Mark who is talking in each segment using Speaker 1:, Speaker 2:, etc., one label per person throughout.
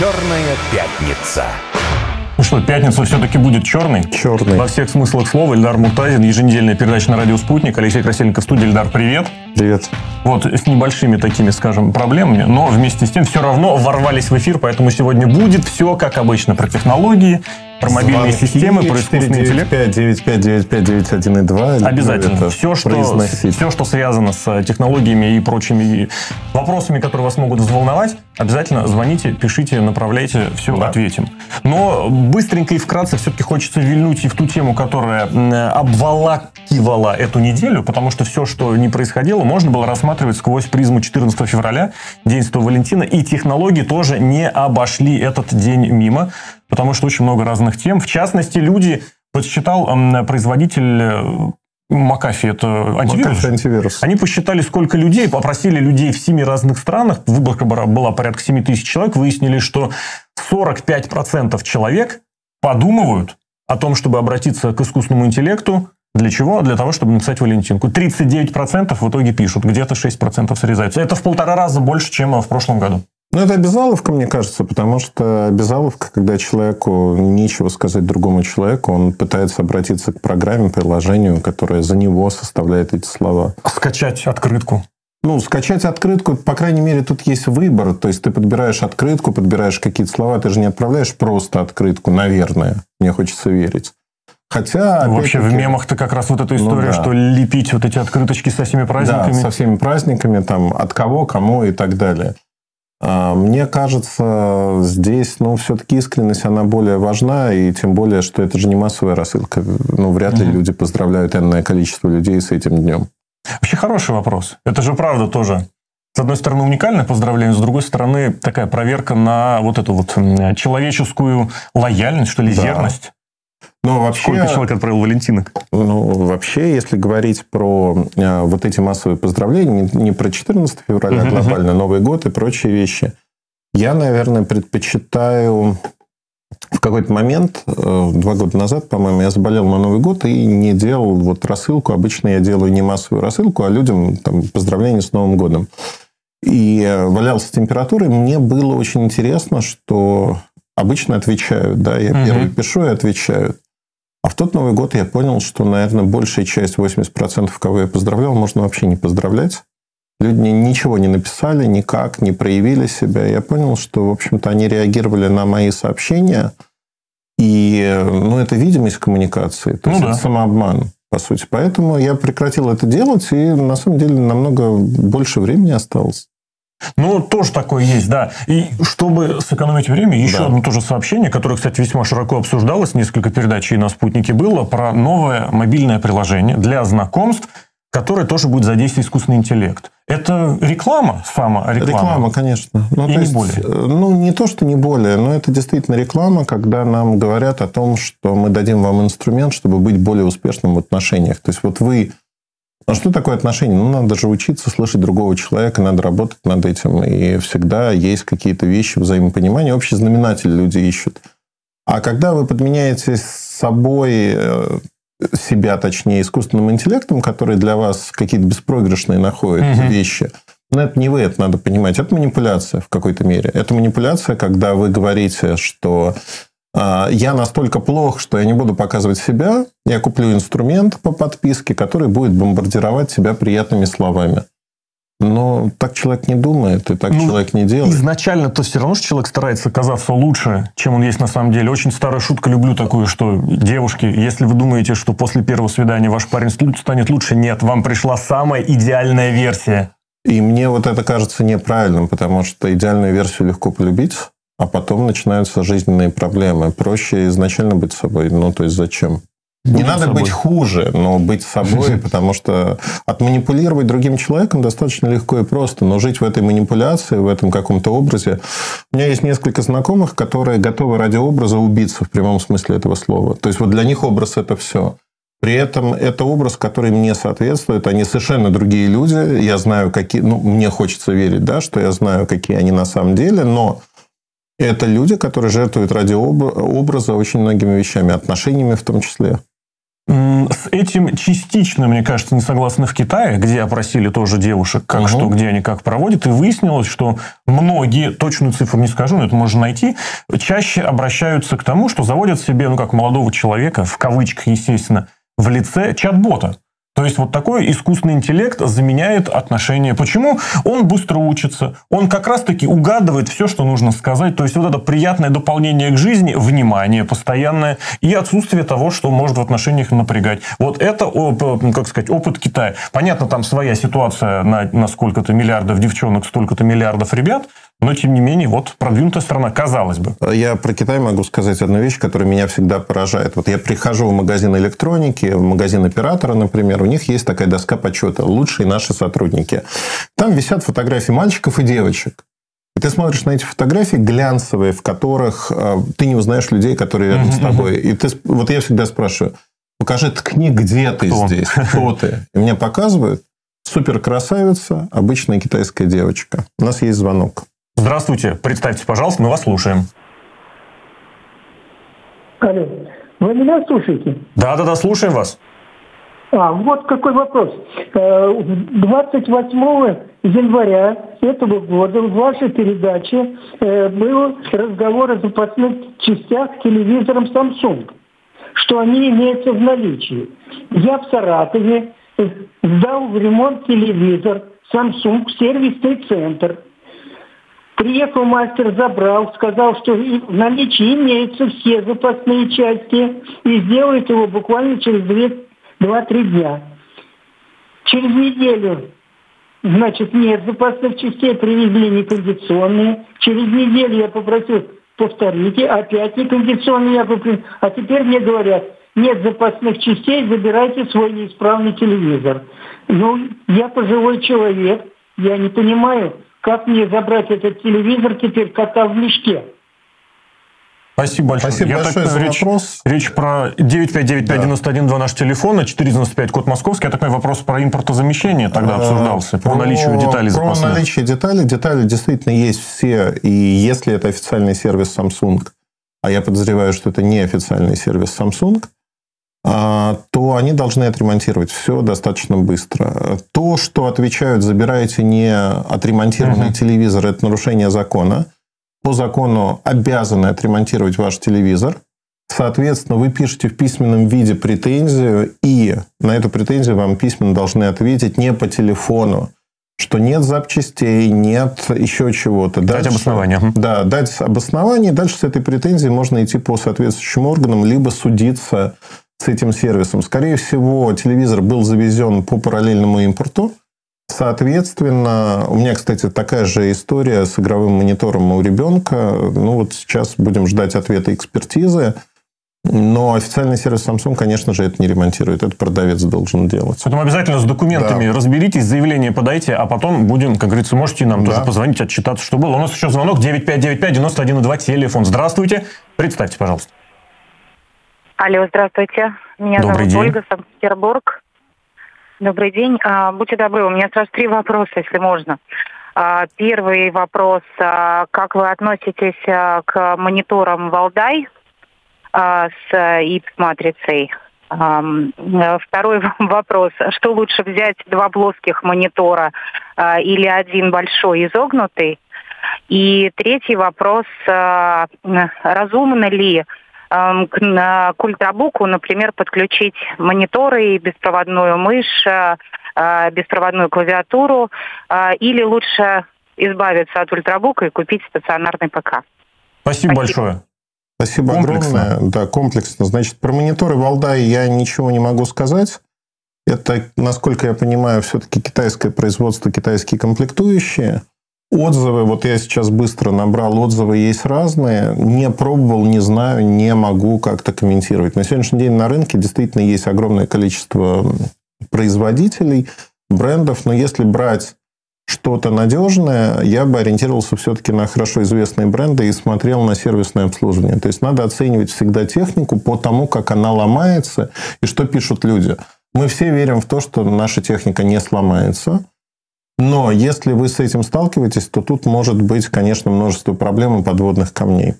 Speaker 1: Черная пятница.
Speaker 2: Ну что, пятница все-таки будет черной?
Speaker 3: Черный.
Speaker 2: Во всех смыслах слова. Ильдар Муртазин, еженедельная передача на радио «Спутник». Алексей Красильников в студии. Ильдар, привет.
Speaker 3: Привет.
Speaker 2: Вот с небольшими такими, скажем, проблемами, но вместе с тем все равно ворвались в эфир, поэтому сегодня будет все, как обычно, про технологии, про мобильные
Speaker 3: Звонки
Speaker 2: системы, про искусственный интеллект.
Speaker 3: 495-95-95-91,2.
Speaker 2: Обязательно. Все что,
Speaker 3: произносить.
Speaker 2: все, что связано с технологиями и прочими вопросами, которые вас могут взволновать, обязательно звоните, пишите, направляйте, все
Speaker 3: Да.
Speaker 2: ответим. Но быстренько и вкратце все-таки хочется вильнуть и в ту тему, которая обволакивала эту неделю, потому что все, что не происходило, можно было рассматривать сквозь призму 14 февраля, День Святого Валентина, и технологии тоже не обошли этот день мимо, потому что очень много разных тем. В частности, люди, м, производитель э, McAfee, это антивирус.
Speaker 3: McAfee антивирус.
Speaker 2: Они посчитали, сколько людей, попросили людей в семи разных странах, выборка была- была порядка 7 тысяч человек, выяснили, что 45% человек подумывают о том, чтобы обратиться к искусственному интеллекту. Для чего? Для того, чтобы написать Валентинку. 39% в итоге пишут, где-то 6% срезаются. Это в полтора раза больше, чем в прошлом году.
Speaker 3: Ну, это обязаловка, мне кажется, потому что обязаловка, когда человеку нечего сказать другому человеку, он пытается обратиться к программе, приложению, которое за него составляет эти слова.
Speaker 2: Скачать открытку.
Speaker 3: Ну, скачать открытку, по крайней мере, тут есть выбор. То есть, ты подбираешь открытку, подбираешь какие-то слова, ты же не отправляешь просто открытку, наверное. Мне хочется верить. Хотя,
Speaker 2: Ну, Вообще в мемах-то как раз вот эта
Speaker 3: Ну
Speaker 2: история,
Speaker 3: да.
Speaker 2: что лепить вот эти открыточки со всеми праздниками.
Speaker 3: Да, со всеми праздниками, там, от кого, кому и так далее. А, Мне кажется, здесь, ну, все-таки искренность, она более важна, и тем более, что это же не массовая рассылка. Ну, вряд ли
Speaker 2: Мгм.
Speaker 3: люди поздравляют энное количество людей с этим днем.
Speaker 2: Вообще хороший вопрос. Это же правда тоже. С одной стороны, уникальное поздравление, с другой стороны, такая проверка на вот эту вот человеческую лояльность, что ли,
Speaker 3: Да.
Speaker 2: зерность.
Speaker 3: Но вообще,
Speaker 2: Сколько человек отправил Валентинок?
Speaker 3: ну, вообще, если говорить про э, вот эти массовые поздравления, не, не про 14 февраля, а глобально Новый год и прочие вещи, я, наверное, предпочитаю в какой-то момент, э, два года назад, по-моему, я заболел на Новый год и не делал вот рассылку. Обычно я делаю не массовую рассылку, а людям там, поздравления с Новым годом. И э, валялся с температурой. Мне было очень интересно, что обычно отвечают. Да, я
Speaker 2: Мгм.
Speaker 3: первый пишу и отвечают. А в тот Новый год я понял, что, наверное, большая часть, 80%, кого я поздравлял, можно вообще не поздравлять. Люди ничего не написали, никак не проявили себя. Я понял, что, в общем-то, они реагировали на мои сообщения. И, ну, это видимость коммуникации. То
Speaker 2: Ну
Speaker 3: есть,
Speaker 2: да.
Speaker 3: это самообман, по сути. Поэтому я прекратил это делать, и, на самом деле, намного больше времени осталось.
Speaker 2: Ну, тоже такое есть, да. И чтобы сэкономить время, еще
Speaker 3: Да.
Speaker 2: одно тоже сообщение, которое, кстати, весьма широко обсуждалось, несколько передач и на «Спутнике» было, про новое мобильное приложение для знакомств, которое тоже будет задействовать искусственный интеллект. Это реклама, самореклама.
Speaker 3: Реклама, конечно. Ну,
Speaker 2: И не
Speaker 3: есть,
Speaker 2: более.
Speaker 3: э, Ну, не то, что не более, но это действительно реклама, когда нам говорят о том, что мы дадим вам инструмент, чтобы быть более успешным в отношениях. То есть, вот вы... А что такое отношения? Ну, надо же учиться слышать другого человека, надо работать над этим. И всегда есть какие-то вещи взаимопонимания. Общий знаменатель люди ищут. А когда вы подменяете собой э, себя, точнее, искусственным интеллектом, который для вас какие-то беспроигрышные находит
Speaker 2: Мгм.
Speaker 3: вещи, но это не вы, это надо понимать. Это манипуляция в какой-то мере. Это манипуляция, когда вы говорите, что я настолько плох, что я не буду показывать себя, я куплю инструмент по подписке, который будет бомбардировать тебя приятными словами. Но так человек не думает, и так
Speaker 2: Ну,
Speaker 3: человек не делает.
Speaker 2: Изначально-то все равно, что человек старается казаться лучше, чем он есть на самом деле. Очень старая шутка, люблю такую, что девушки, если вы думаете, что после первого свидания ваш парень станет лучше, нет, вам пришла самая идеальная версия.
Speaker 3: И мне вот это кажется неправильным, потому что идеальную версию легко полюбить, а потом начинаются жизненные проблемы. Проще изначально быть собой. Ну, то есть зачем? Не
Speaker 2: Будем
Speaker 3: надо
Speaker 2: собой.
Speaker 3: быть хуже, но быть собой, потому что отманипулировать другим человеком достаточно легко и просто, но жить в этой манипуляции, в этом каком-то образе. У меня есть несколько знакомых, которые готовы ради образа убиться в прямом смысле этого слова. То есть вот для них образ это все. При этом это образ, который мне соответствует. Они совершенно другие люди. Я знаю, какие... Ну, мне хочется верить, да, что я знаю, какие они на самом деле, но это люди, которые жертвуют ради об- образа очень многими вещами, отношениями в том числе.
Speaker 2: С этим частично, мне кажется, не согласны в Китае, где опросили тоже девушек, как угу. что, где они как проводят, и выяснилось, что многие, точную цифру не скажу, но это можно найти, чаще обращаются к тому, что заводят себе, ну, как молодого человека, в кавычках, естественно, в лице чат-бота. То есть вот такой искусственный интеллект заменяет отношения. Почему? Он быстро учится. Он как раз-таки угадывает все, что нужно сказать. То есть вот это приятное дополнение к жизни, внимание постоянное и отсутствие того, что может в отношениях напрягать. Вот это, как сказать, опыт Китая. Понятно, там своя ситуация на, на сколько-то миллиардов девчонок, столько-то миллиардов ребят. Но, тем не менее, вот продвинутая страна, казалось бы.
Speaker 3: Я про Китай могу сказать одну вещь, которая меня всегда поражает. Вот я прихожу в магазин электроники, в магазин оператора, например, у них есть такая доска почета «Лучшие наши сотрудники». Там висят фотографии мальчиков и девочек. И ты смотришь на эти фотографии глянцевые, в которых э, ты не узнаешь людей, которые рядом с тобой. И ты, вот я всегда спрашиваю, покажи, ткни, где ты Кто? здесь, кто ты. И мне показывают супер красавица, обычная китайская девочка. У нас есть звонок.
Speaker 2: Здравствуйте, представьте, пожалуйста, мы вас слушаем.
Speaker 4: Алло, вы меня слушаете?
Speaker 2: Да, да, да, слушаем вас.
Speaker 4: А, вот какой вопрос. 28 э, января этого года в вашей передаче э, был разговор о запасных частях телевизором Samsung, что они имеются в наличии. Я в Саратове сдал в ремонт телевизор Samsung в сервисный центр – Приехал мастер, забрал, сказал, что в наличии имеются все запасные части и сделает его буквально через 2-3 дня. Через неделю, значит, нет запасных частей, привезли некондиционные. Через неделю я попросил повторите, опять некондиционные я купил. А теперь мне говорят, нет запасных частей, забирайте свой неисправный телевизор. Ну, я пожилой человек, я не понимаю, как мне забрать этот телевизор теперь кота в мешке?
Speaker 2: Спасибо большое. Спасибо Я большое так, за речь, вопрос. Речь про 9595112 да. наш телефон, 495 код московский. Я так понимаю, вопрос про импортозамещение тогда обсуждался, про, про наличие деталей
Speaker 3: Про запасных. наличие деталей. Детали действительно есть все. И если это официальный сервис Samsung, а я подозреваю, что это не официальный сервис Samsung, а, то они должны отремонтировать все достаточно быстро. То, что отвечают, забираете не отремонтированный угу. телевизор, это нарушение закона. По закону обязаны отремонтировать ваш телевизор. Соответственно, вы пишете в письменном виде претензию, и на эту претензию вам письменно должны ответить не по телефону, что нет запчастей, нет еще чего-то.
Speaker 2: Дать дальше, обоснование.
Speaker 3: Да, дать обоснование. Дальше с этой претензией можно идти по соответствующим органам, либо судиться с этим сервисом. Скорее всего, телевизор был завезен по параллельному импорту. Соответственно, у меня, кстати, такая же история с игровым монитором у ребенка. Ну, вот сейчас будем ждать ответа экспертизы. Но официальный сервис Samsung, конечно же, это не ремонтирует. Это продавец должен делать.
Speaker 2: Поэтому обязательно с документами да. разберитесь, заявление подайте, а потом будем, как говорится, можете нам да. тоже позвонить, отчитаться, что было. У нас еще звонок 9595-91,2, телефон. Здравствуйте. Представьте, пожалуйста.
Speaker 5: Алло, здравствуйте. Меня Добрый зовут день. Ольга, Санкт-Петербург. Добрый день. А, будьте добры, у меня сразу три вопроса, если можно. А, первый вопрос. А, как вы относитесь а, к мониторам Валдай а, с ИПС-матрицей? А, второй вопрос. Что лучше взять, два плоских монитора а, или один большой изогнутый? И третий вопрос. А, разумно ли к, к ультрабуку, например, подключить мониторы и беспроводную мышь, э, э, беспроводную клавиатуру, э, или лучше избавиться от ультрабука и купить стационарный ПК.
Speaker 2: Спасибо, Спасибо. большое.
Speaker 3: Спасибо комплексно. огромное. Да, комплексно. Значит, про мониторы Валдай я ничего не могу сказать. Это, насколько я понимаю, все-таки китайское производство, китайские комплектующие. Отзывы, вот я сейчас быстро набрал, отзывы есть разные. Не пробовал, не знаю, не могу как-то комментировать. На сегодняшний день на рынке действительно есть огромное количество производителей, брендов, но если брать что-то надежное, я бы ориентировался все-таки на хорошо известные бренды и смотрел на сервисное обслуживание. То есть надо оценивать всегда технику по тому, как она ломается и что пишут люди. Мы все верим в то, что наша техника не сломается. Но если вы с этим сталкиваетесь, то тут может быть, конечно, множество проблем и подводных камней.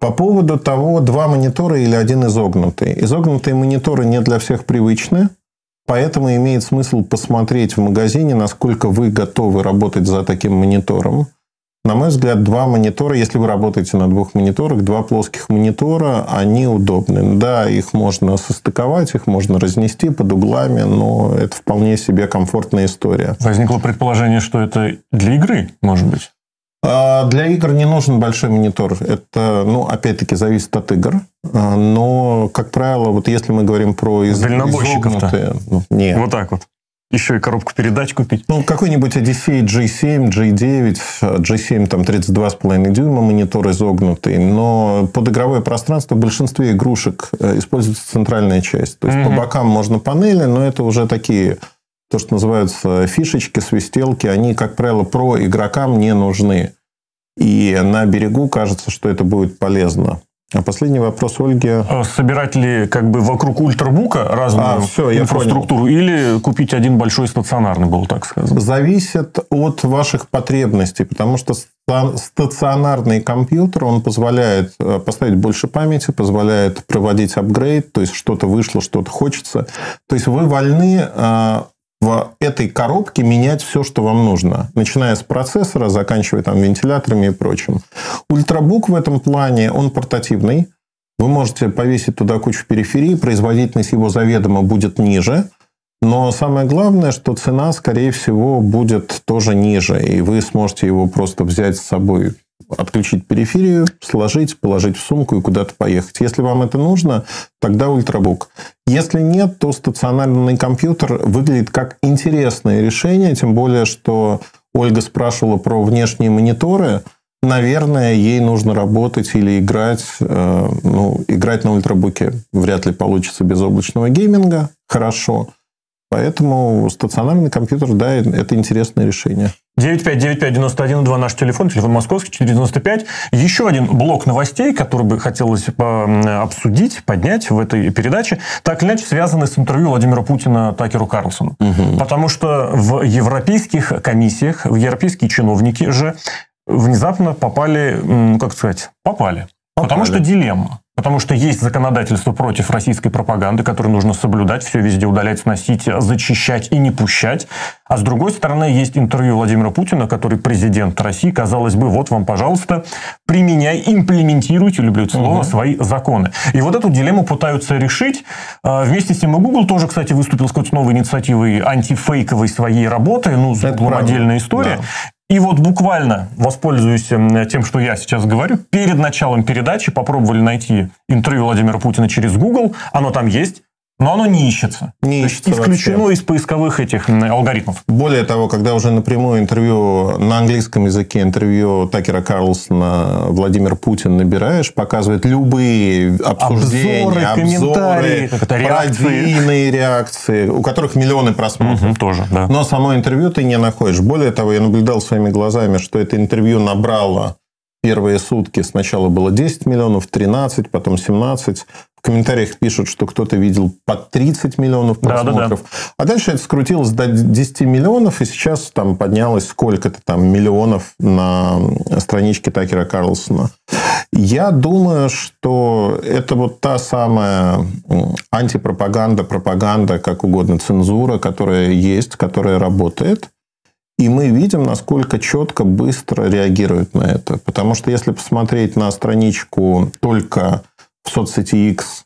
Speaker 3: По поводу того, два монитора или один изогнутый. Изогнутые мониторы не для всех привычны, поэтому имеет смысл посмотреть в магазине, насколько вы готовы работать за таким монитором. На мой взгляд, два монитора, если вы работаете на двух мониторах, два плоских монитора, они удобны. Да, их можно состыковать, их можно разнести под углами, но это вполне себе комфортная история.
Speaker 2: Возникло предположение, что это для игры, может быть?
Speaker 3: А, для игр не нужен большой монитор. Это, ну, опять-таки, зависит от игр. А, но, как правило, вот если мы говорим про из...
Speaker 2: Дальнобойщиков-то? Ну, нет. Вот так вот. Еще и коробку передач купить.
Speaker 3: Ну, какой-нибудь Odyssey G7, G9, G7 там 32,5 дюйма, монитор изогнутый. Но под игровое пространство в большинстве игрушек э, используется центральная часть. То есть, угу. по бокам можно панели, но это уже такие то, что называются фишечки, свистелки, они, как правило, про игрокам не нужны. И на берегу кажется, что это будет полезно. А последний вопрос Ольги.
Speaker 2: А собирать ли как бы вокруг ультрабука разную а, все, инфраструктуру или купить один большой стационарный был, так сказать?
Speaker 3: Зависит от ваших потребностей, потому что стационарный компьютер, он позволяет э, поставить больше памяти, позволяет проводить апгрейд, то есть что-то вышло, что-то хочется. То есть вы вольны э, в этой коробке менять все, что вам нужно, начиная с процессора, заканчивая там вентиляторами и прочим. Ультрабук в этом плане, он портативный. Вы можете повесить туда кучу периферии, производительность его заведомо будет ниже. Но самое главное, что цена, скорее всего, будет тоже ниже. И вы сможете его просто взять с собой отключить периферию, сложить, положить в сумку и куда-то поехать. Если вам это нужно, тогда ультрабук. Если нет, то стационарный компьютер выглядит как интересное решение, тем более, что Ольга спрашивала про внешние мониторы. Наверное, ей нужно работать или играть. Э, ну, играть на ультрабуке вряд ли получится без облачного гейминга. Хорошо. Поэтому стационарный компьютер, да, это интересное решение.
Speaker 2: 9595192 наш телефон, телефон московский, 495. Еще один блок новостей, который бы хотелось обсудить, поднять в этой передаче, так или иначе связаны с интервью Владимира Путина Такеру Карлсону. Угу. Потому что в европейских комиссиях, в европейские чиновники же внезапно попали, как сказать, попали. попали. Потому что дилемма. Потому что есть законодательство против российской пропаганды, которое нужно соблюдать, все везде удалять, сносить, зачищать и не пущать. А с другой стороны, есть интервью Владимира Путина, который президент России. Казалось бы, вот вам, пожалуйста, применяй, имплементируйте, люблю это слово, угу. свои законы. И вот эту дилемму пытаются решить. А, вместе с тем и Google тоже, кстати, выступил с какой-то новой инициативой антифейковой своей работы. Ну, с Google отдельная история. Да. И вот буквально, воспользуюсь тем, что я сейчас говорю, перед началом передачи попробовали найти интервью Владимира Путина через Google. Оно там есть. Но оно не ищется. Не ищется исключено вообще. из поисковых этих алгоритмов.
Speaker 3: Более того, когда уже напрямую интервью на английском языке, интервью Такера Карлсона Владимир Путин набираешь, показывает любые обсуждения, обзоры, обзоры комментарии, пародийные реакции, у которых миллионы просмотров.
Speaker 2: Угу, тоже, да.
Speaker 3: Но само интервью ты не находишь. Более того, я наблюдал своими глазами, что это интервью набрало первые сутки сначала было 10 миллионов, 13, потом 17. В комментариях пишут, что кто-то видел под 30 миллионов просмотров. Да, да, да. А дальше это скрутилось до 10 миллионов, и сейчас там поднялось сколько-то там миллионов на страничке Такера Карлсона. Я думаю, что это вот та самая антипропаганда, пропаганда, как угодно, цензура, которая есть, которая работает. И мы видим, насколько четко, быстро реагируют на это. Потому что если посмотреть на страничку только в соцсети X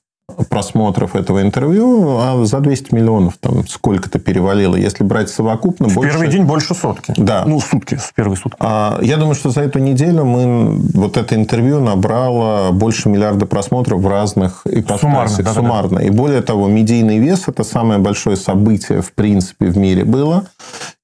Speaker 3: просмотров этого интервью, а за 200 миллионов там сколько-то перевалило. Если брать совокупно...
Speaker 2: В
Speaker 3: больше...
Speaker 2: первый день больше сотки.
Speaker 3: Да.
Speaker 2: Ну, сутки, в первые сутки.
Speaker 3: А, я думаю, что за эту неделю мы... Вот это интервью набрало больше миллиарда просмотров в разных ипостасях. Суммарно. Суммарно. Да, да. И более того, медийный вес – это самое большое событие, в принципе, в мире было.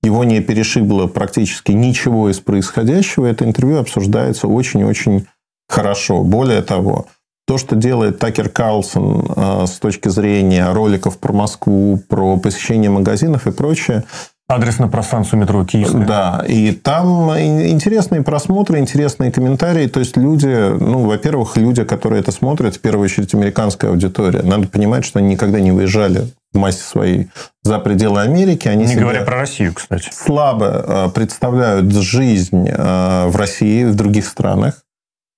Speaker 3: Его не перешибло практически ничего из происходящего. Это интервью обсуждается очень-очень хорошо. Более того, то, что делает Такер Карлсон э, с точки зрения роликов про Москву, про посещение магазинов и прочее,
Speaker 2: Адрес на пространстве метро Киевская.
Speaker 3: Да, и там интересные просмотры, интересные комментарии. То есть люди, ну, во-первых, люди, которые это смотрят, в первую очередь американская аудитория. Надо понимать, что они никогда не выезжали в массе своей за пределы Америки. Они
Speaker 2: Не говоря про Россию, кстати.
Speaker 3: Слабо э, представляют жизнь в России, в других странах.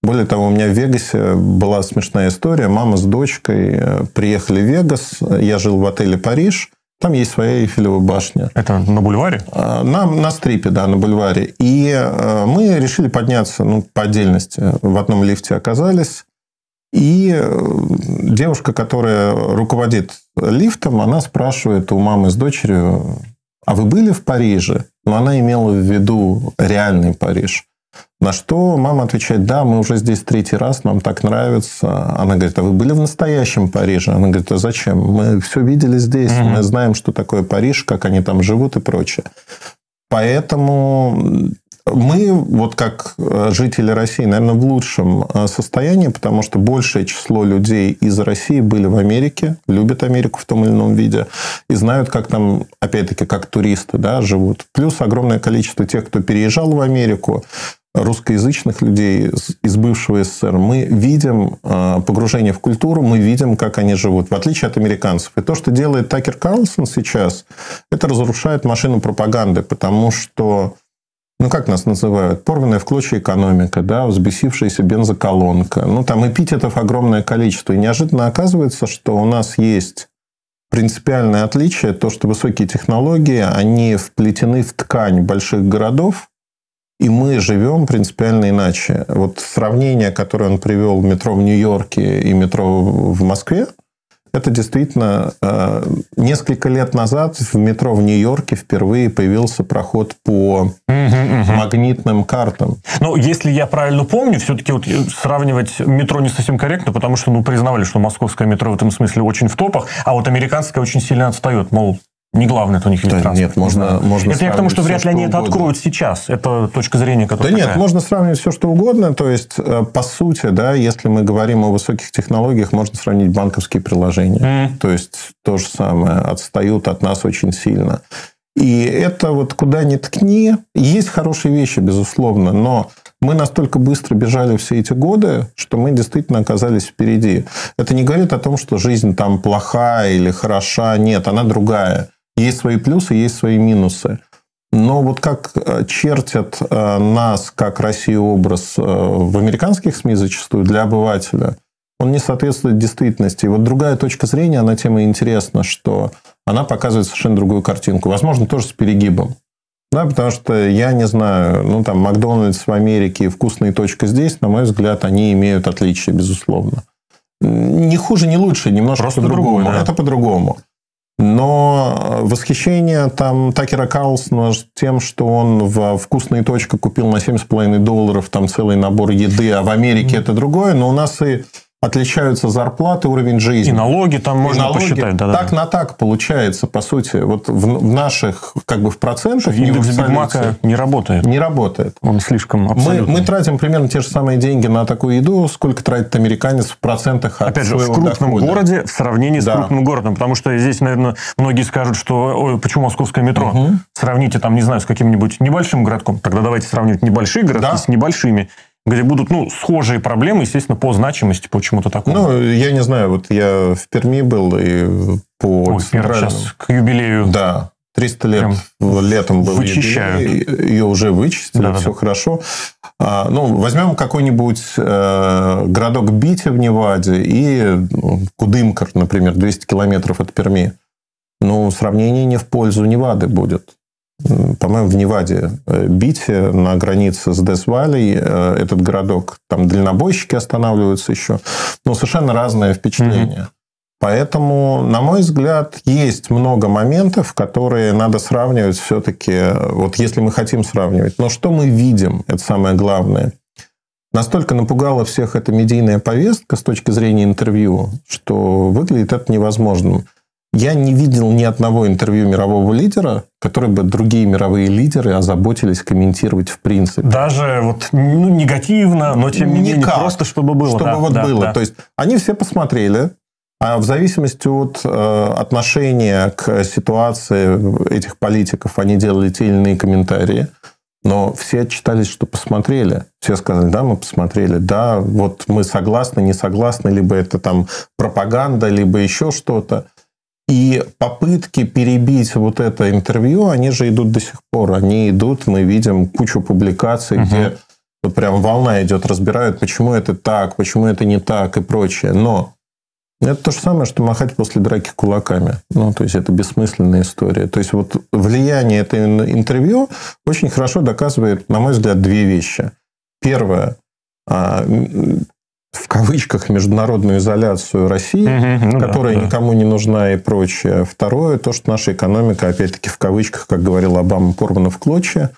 Speaker 3: Более того, у меня в Вегасе была смешная история. Мама с дочкой приехали в Вегас. Я жил в отеле «Париж». Там есть своя Эйфелева башня.
Speaker 2: Это на бульваре?
Speaker 3: На, на стрипе, да, на бульваре. И мы решили подняться ну, по отдельности. В одном лифте оказались. И э, девушка, которая руководит лифтом, она спрашивает у мамы с дочерью, а вы были в Париже? Но она имела в виду реальный Париж. На что мама отвечает, да, мы уже здесь третий раз, нам так нравится. Она говорит, а вы были в настоящем Париже? Она говорит, а зачем? Мы все видели здесь, угу. мы знаем, что такое Париж, как они там живут и прочее. Поэтому мы, вот как э, жители России, наверное, в лучшем э, состоянии, потому что большее число людей из России были в Америке, любят Америку в том или ином виде, и знают, как там, опять-таки, как туристы да, живут. Плюс огромное количество тех, кто переезжал в Америку, русскоязычных людей из бывшего СССР, мы видим э, погружение в культуру, мы видим, как они живут, в отличие от американцев. И то, что делает Такер Карлсон сейчас, это разрушает машину пропаганды, потому что ну, как нас называют, порванная в клочья экономика, да, взбесившаяся бензоколонка. Ну, там эпитетов огромное количество. И неожиданно оказывается, что у нас есть принципиальное отличие, то, что высокие технологии, они вплетены в ткань больших городов, и мы живем принципиально иначе. Вот сравнение, которое он привел метро в Нью-Йорке и метро в Москве, это действительно э, несколько лет назад в метро в Нью-Йорке впервые появился проход по угу, угу. магнитным картам.
Speaker 2: Но если я правильно помню, все-таки вот сравнивать метро не совсем корректно, потому что ну, признавали, что московское метро в этом смысле очень в топах, а вот американское очень сильно отстает. Мол, не главное, это у них
Speaker 3: да, Нет, можно, не можно
Speaker 2: Это я к тому, что вряд ли они это откроют сейчас. Это точка зрения, которая
Speaker 3: Да
Speaker 2: такая.
Speaker 3: нет, можно сравнивать все, что угодно. То есть, э, по сути, да, если мы говорим о высоких технологиях, можно сравнить банковские приложения. Mm. То есть, то же самое. Отстают от нас очень сильно. И это вот куда ни ткни. Есть хорошие вещи, безусловно, но мы настолько быстро бежали все эти годы, что мы действительно оказались впереди. Это не говорит о том, что жизнь там плохая или хороша. Нет, она другая. Есть свои плюсы, есть свои минусы. Но вот как э, чертят э, нас, как Россию, образ э, в американских СМИ зачастую для обывателя, он не соответствует действительности. И вот другая точка зрения на тему интересна, что она показывает совершенно другую картинку. Возможно, тоже с перегибом. Да, потому что я не знаю, ну там Макдональдс в Америке и вкусная точка здесь, на мой взгляд, они имеют отличия, безусловно. Не хуже, не лучше, немножко по-другому. Да. Это по-другому. Но восхищение там Такера Карлсона тем, что он в «Вкусная точка» купил на 7,5 долларов там целый набор еды, а в Америке mm-hmm. это другое. Но у нас и отличаются зарплаты, уровень жизни.
Speaker 2: И налоги там и можно налоги. посчитать.
Speaker 3: Да, так да. на так получается, по сути. Вот в, в наших, как бы в процентах...
Speaker 2: Индекс Бигмака не работает.
Speaker 3: Не работает.
Speaker 2: Он слишком абсолютно.
Speaker 3: Мы, мы тратим примерно те же самые деньги на такую еду, сколько тратит американец в процентах от
Speaker 2: Опять же, в крупном
Speaker 3: дохода.
Speaker 2: городе в сравнении да. с крупным городом. Потому что здесь, наверное, многие скажут, что ой, почему московское метро? Угу. Сравните там, не знаю, с каким-нибудь небольшим городком. Тогда давайте сравнивать небольшие городки да. с небольшими где будут ну, схожие проблемы, естественно, по значимости, по чему-то такому.
Speaker 3: Ну, я не знаю, вот я в Перми был и по
Speaker 2: Ой, центральному... сейчас к юбилею.
Speaker 3: Да, 300 лет Прям летом был
Speaker 2: вычищают.
Speaker 3: юбилей, ее уже вычистили, да, все да. хорошо. А, ну, возьмем какой-нибудь э, городок Бити в Неваде и ну, Кудымкар, например, 200 километров от Перми. Ну, сравнение не в пользу Невады будет по-моему, в Неваде, э, Бите, на границе с Десвалей, э, этот городок, там дальнобойщики останавливаются еще. Ну, совершенно разное впечатление. Mm-hmm. Поэтому, на мой взгляд, есть много моментов, которые надо сравнивать все-таки, вот если мы хотим сравнивать. Но что мы видим, это самое главное. Настолько напугала всех эта медийная повестка с точки зрения интервью, что выглядит это невозможным. Я не видел ни одного интервью мирового лидера, который бы другие мировые лидеры озаботились комментировать в принципе.
Speaker 2: Даже вот ну, негативно, но тем не менее просто чтобы было.
Speaker 3: Чтобы
Speaker 2: да,
Speaker 3: вот
Speaker 2: да,
Speaker 3: было.
Speaker 2: Да.
Speaker 3: То есть они все посмотрели, а в зависимости от э, отношения к ситуации этих политиков, они делали те или иные комментарии. Но все отчитались, что посмотрели. Все сказали, да, мы посмотрели, да, вот мы согласны, не согласны, либо это там пропаганда, либо еще что-то. И попытки перебить вот это интервью, они же идут до сих пор. Они идут, мы видим кучу публикаций, угу. где вот прям волна идет, разбирают, почему это так, почему это не так и прочее. Но это то же самое, что махать после драки кулаками. Ну, то есть, это бессмысленная история. То есть, вот влияние этого интервью очень хорошо доказывает, на мой взгляд, две вещи. Первое а, в кавычках международную изоляцию России, угу, ну которая да, никому не нужна и прочее. Второе, то, что наша экономика, опять-таки в кавычках, как говорил Обама, порвана в клочья,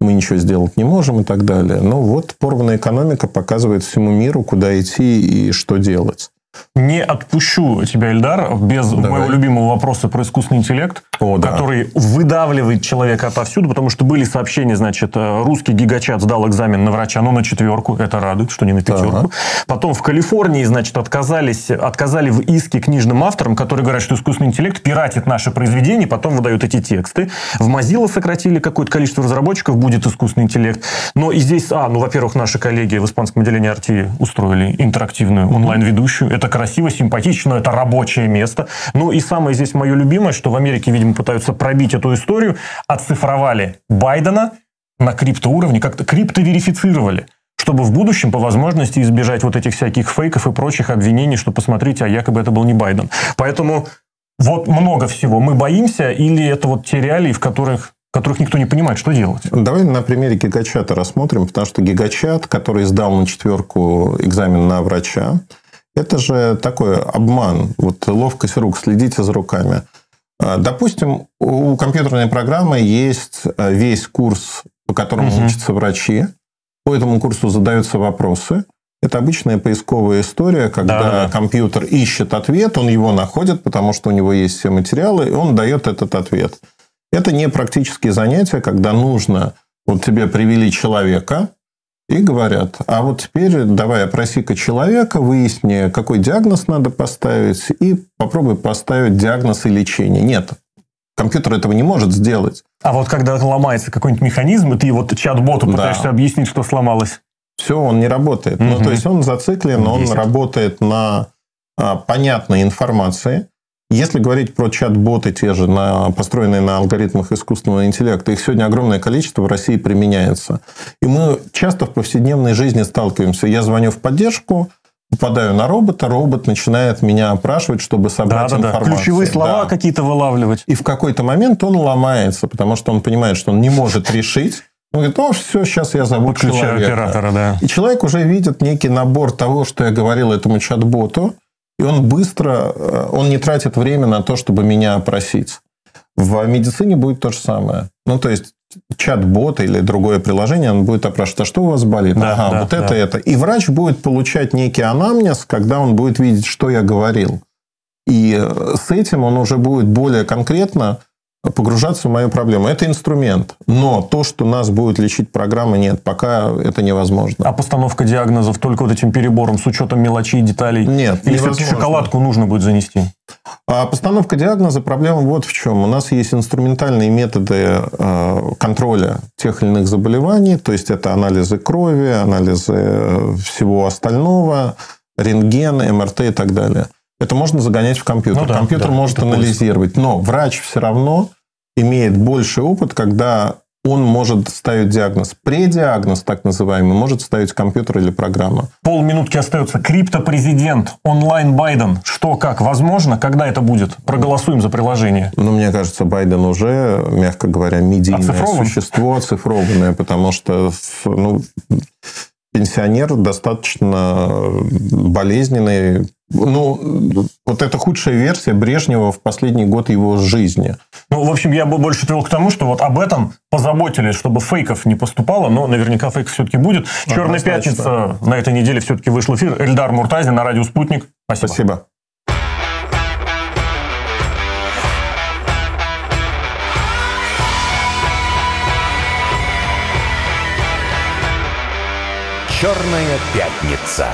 Speaker 3: мы ничего сделать не можем и так далее. Но вот порванная экономика показывает всему миру, куда идти и что делать.
Speaker 2: Не отпущу тебя, Эльдар, без Давай. моего любимого вопроса про искусственный интеллект, О, который да. выдавливает человека отовсюду, потому что были сообщения, значит, э, русский гигачат сдал экзамен на врача, но на четверку, это радует, что не на пятерку. Ага. Потом в Калифорнии, значит, отказались, отказали в иске книжным авторам, которые говорят, что искусственный интеллект пиратит наши произведения, потом выдают эти тексты. В Mozilla сократили какое-то количество разработчиков, будет искусственный интеллект. Но и здесь, а, ну, во-первых, наши коллеги в испанском отделении RT устроили интерактивную онлайн-ведущую. Это красиво, симпатично, это рабочее место. Ну и самое здесь мое любимое, что в Америке, видимо, пытаются пробить эту историю, оцифровали Байдена на криптоуровне, как-то криптоверифицировали чтобы в будущем по возможности избежать вот этих всяких фейков и прочих обвинений, что посмотрите, а якобы это был не Байден. Поэтому вот много всего. Мы боимся или это вот те реалии, в которых которых никто не понимает, что делать.
Speaker 3: Давай на примере гигачата рассмотрим, потому что гигачат, который сдал на четверку экзамен на врача, это же такой обман, вот ловкость рук, следите за руками. А, допустим, у компьютерной программы есть а, весь курс, по которому угу. учатся врачи. По этому курсу задаются вопросы. Это обычная поисковая история, когда да, да. компьютер ищет ответ, он его находит, потому что у него есть все материалы, и он дает этот ответ. Это не практические занятия, когда нужно, вот тебе привели человека, и говорят, а вот теперь давай опроси-ка человека, выясни, какой диагноз надо поставить, и попробуй поставить диагноз и лечение. Нет, компьютер этого не может сделать.
Speaker 2: А вот когда ломается какой-нибудь механизм, и ты вот чат-боту да. пытаешься объяснить, что сломалось.
Speaker 3: Все, он не работает. Угу. Ну, то есть, он зациклен, он работает на а, понятной информации. Если говорить про чат-боты, те же, на, построенные на алгоритмах искусственного интеллекта, их сегодня огромное количество в России применяется. И мы часто в повседневной жизни сталкиваемся. Я звоню в поддержку, попадаю на робота, робот начинает меня опрашивать, чтобы собрать да, да, информацию.
Speaker 2: Да. Ключевые слова да. какие-то вылавливать.
Speaker 3: И в какой-то момент он ломается, потому что он понимает, что он не может решить. Он говорит, ну, все, сейчас я зову
Speaker 2: Подключаю человека. оператора, да.
Speaker 3: И человек уже видит некий набор того, что я говорил этому чат-боту, и он быстро, э, он не тратит время на то, чтобы меня опросить. В медицине будет то же самое. Ну, то есть, чат-бот или другое приложение, он будет опрашивать, а что у вас болит? Да, ага, да, вот это, да. это. И врач будет получать некий анамнез, когда он будет видеть, что я говорил. И э, с этим он уже будет более конкретно погружаться в мою проблему. Это инструмент. Но то, что нас будет лечить программа, нет, пока это невозможно.
Speaker 2: А постановка диагнозов только вот этим перебором с учетом мелочей деталей?
Speaker 3: Нет,
Speaker 2: Или все-таки шоколадку нужно будет занести?
Speaker 3: А постановка диагноза, проблема вот в чем. У нас есть инструментальные методы э, контроля тех или иных заболеваний, то есть это анализы крови, анализы э, всего остального, рентген, МРТ и так далее. Это можно загонять в компьютер. Ну, да, компьютер да, может анализировать, но врач все равно имеет больший опыт, когда он может ставить диагноз. Предиагноз, так называемый, может ставить компьютер или программа.
Speaker 2: Полминутки остается. Криптопрезидент, онлайн Байден. Что, как? Возможно? Когда это будет? Проголосуем за приложение.
Speaker 3: Ну, мне кажется, Байден уже, мягко говоря, медийное Оцифрован? существо, оцифрованное, потому что ну, пенсионер достаточно болезненный. Ну, вот это худшая версия Брежнева в последний год его жизни.
Speaker 2: Ну, в общем, я бы больше твел к тому, что вот об этом позаботились, чтобы фейков не поступало, но наверняка фейков все-таки будет. «Черная пятница» на этой неделе все-таки вышел эфир. Эльдар Муртазин на радио «Спутник». Спасибо.
Speaker 3: Спасибо.
Speaker 1: «Черная пятница».